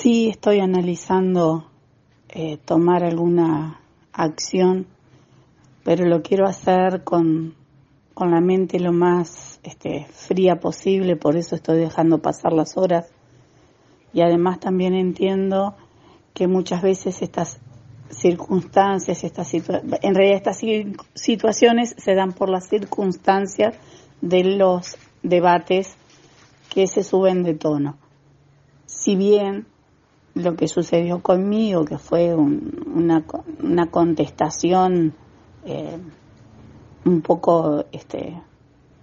Sí, estoy analizando eh, tomar alguna acción, pero lo quiero hacer con, con la mente lo más este, fría posible, por eso estoy dejando pasar las horas. Y además también entiendo que muchas veces estas circunstancias, estas en realidad estas situaciones se dan por las circunstancias de los debates que se suben de tono. Si bien lo que sucedió conmigo, que fue una, una, contestación eh, un poco este,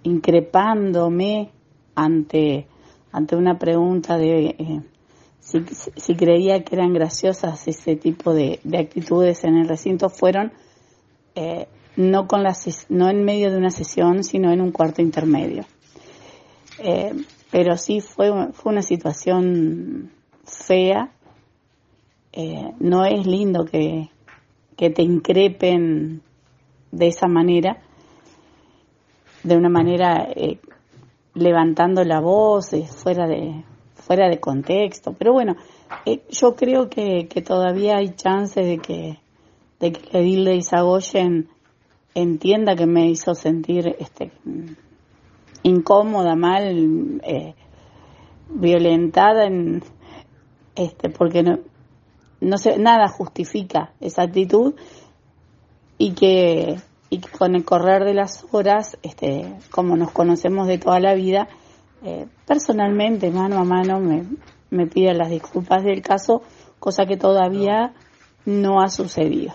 increpándome ante, ante una pregunta de eh, si, si, creía que eran graciosas ese tipo de, de actitudes en el recinto, fueron eh, no, con la, no en medio de una sesión, sino en un cuarto intermedio. pero sí fue, fue una situación fea eh, no es lindo que, te increpen de esa manera, de una manera eh, levantando la voz, eh, fuera, de, fuera de contexto. Pero bueno, yo creo que, todavía hay chance de que, de que Edilde Izagoyen entienda que me hizo sentir este, incómoda, mal, violentada, en, este, porque no, no sé, nada justifica esa actitud y que, y con el correr de las horas, este, como nos conocemos de toda la vida, eh, personalmente, mano a mano, me, me pide las disculpas del caso, cosa que todavía no ha sucedido.